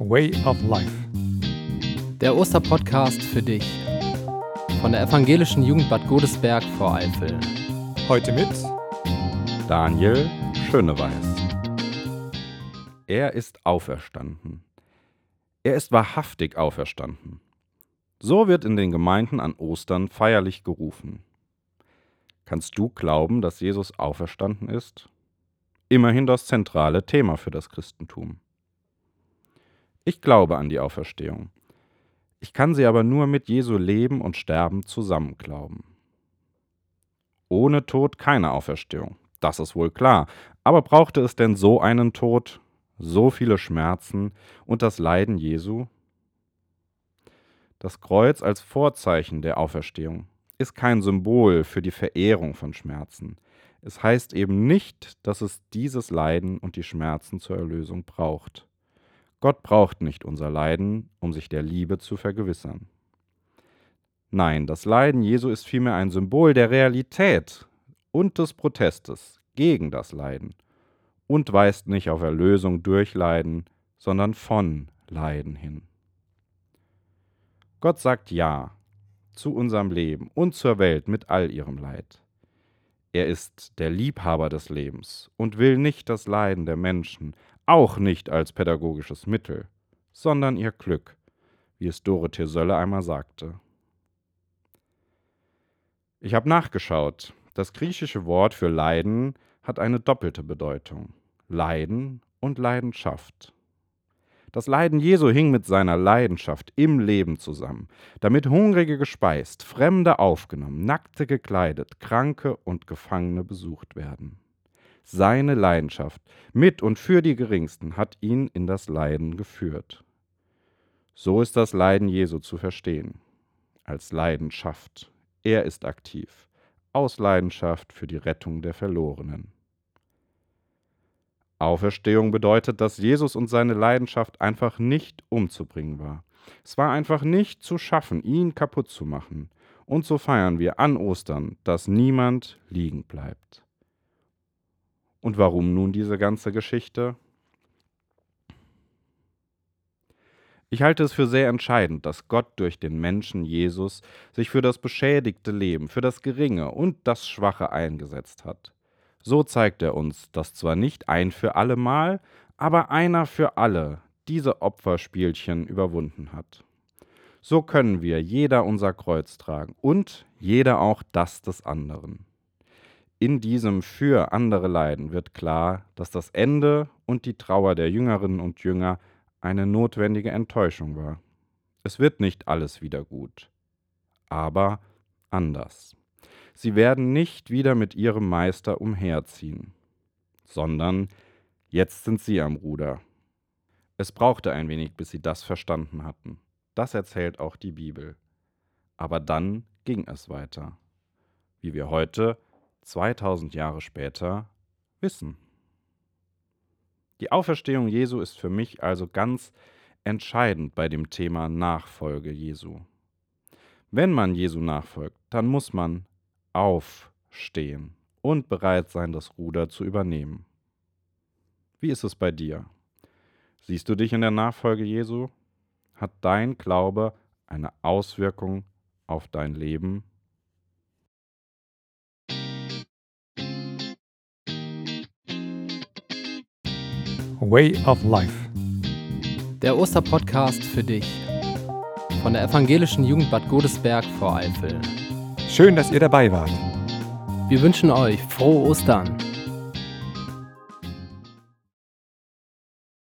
Way of Life. Der Osterpodcast für dich von der Evangelischen Jugend Bad Godesberg vor Eifel. Heute mit Daniel Schöneweiß. Er ist auferstanden. Er ist wahrhaftig auferstanden. So wird in den Gemeinden an Ostern feierlich gerufen. Kannst du glauben, dass Jesus auferstanden ist? Immerhin das zentrale Thema für das Christentum. Ich glaube an die Auferstehung. Ich kann sie aber nur mit Jesu Leben und Sterben zusammen glauben. Ohne Tod keine Auferstehung, das ist wohl klar. Aber brauchte es denn so einen Tod, so viele Schmerzen und das Leiden Jesu? Das Kreuz als Vorzeichen der Auferstehung ist kein Symbol für die Verehrung von Schmerzen. Es heißt eben nicht, dass es dieses Leiden und die Schmerzen zur Erlösung braucht. Gott braucht nicht unser Leiden, um sich der Liebe zu vergewissern. Nein, das Leiden Jesu ist vielmehr ein Symbol der Realität und des Protestes gegen das Leiden und weist nicht auf Erlösung durch Leiden, sondern von Leiden hin. Gott sagt Ja zu unserem Leben und zur Welt mit all ihrem Leid. Er ist der Liebhaber des Lebens und will nicht das Leiden der Menschen, auch nicht als pädagogisches Mittel, sondern ihr Glück, wie es Dorothee Sölle einmal sagte. Ich habe nachgeschaut. Das griechische Wort für Leiden hat eine doppelte Bedeutung. Leiden und Leidenschaft. Das Leiden Jesu hing mit seiner Leidenschaft im Leben zusammen, damit Hungrige gespeist, Fremde aufgenommen, Nackte gekleidet, Kranke und Gefangene besucht werden. Seine Leidenschaft mit und für die Geringsten hat ihn in das Leiden geführt. So ist das Leiden Jesu zu verstehen, als Leidenschaft. Er ist aktiv, aus Leidenschaft für die Rettung der Verlorenen. Auferstehung bedeutet, dass Jesus und seine Leidenschaft einfach nicht umzubringen war. Es war einfach nicht zu schaffen, ihn kaputt zu machen. Und so feiern wir an Ostern, dass niemand liegen bleibt. Und warum nun diese ganze Geschichte? Ich halte es für sehr entscheidend, dass Gott durch den Menschen Jesus sich für das beschädigte Leben, für das Geringe und das Schwache eingesetzt hat. So zeigt er uns, dass zwar nicht ein für alle Mal, aber einer für alle diese Opferspielchen überwunden hat. So können wir jeder unser Kreuz tragen und jeder auch das des anderen. In diesem für andere Leiden wird klar, dass das Ende und die Trauer der Jüngerinnen und Jünger eine notwendige Enttäuschung war. Es wird nicht alles wieder gut, aber anders. Sie werden nicht wieder mit ihrem Meister umherziehen, sondern jetzt sind sie am Ruder. Es brauchte ein wenig, bis sie das verstanden hatten. Das erzählt auch die Bibel. Aber dann ging es weiter, wie wir heute, 2000 Jahre später, wissen. Die Auferstehung Jesu ist für mich also ganz entscheidend bei dem Thema Nachfolge Jesu. Wenn man Jesu nachfolgt, dann muss man aufstehen und bereit sein, das Ruder zu übernehmen. Wie ist es bei dir? Siehst du dich in der Nachfolge Jesu? Hat dein Glaube eine Auswirkung auf dein Leben? Way of Life. Der Osterpodcast für dich von der Evangelischen Jugend Bad Godesberg vor Eifel. Schön, dass ihr dabei wart. Wir wünschen euch frohe Ostern.